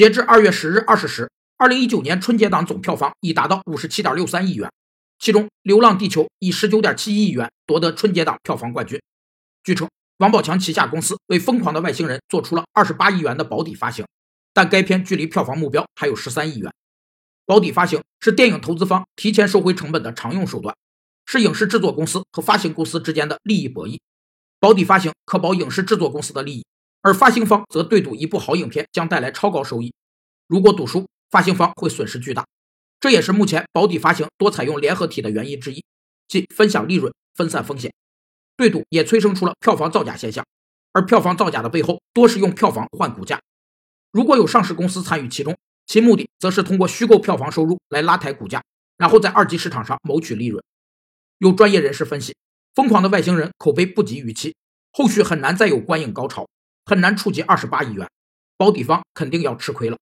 截至二月十日二十时，二零一九年春节档总票房已达到五十七点六三亿元，其中《流浪地球》以十九点七一亿元夺得春节档票房冠军。据称，王宝强旗下公司为《疯狂的外星人》做出了二十八亿元的保底发行，但该片距离票房目标还有十三亿元。保底发行是电影投资方提前收回成本的常用手段，是影视制作公司和发行公司之间的利益博弈。保底发行可保影视制作公司的利益。而发行方则对赌一部好影片将带来超高收益，如果赌输，发行方会损失巨大。这也是目前保底发行多采用联合体的原因之一，即分享利润、分散风险。对赌也催生出了票房造假现象，而票房造假的背后多是用票房换股价。如果有上市公司参与其中，其目的则是通过虚构票房收入来拉抬股价，然后在二级市场上谋取利润。有专业人士分析，《疯狂的外星人》口碑不及预期，后续很难再有观影高潮。很难触及二十八亿元，保底方肯定要吃亏了。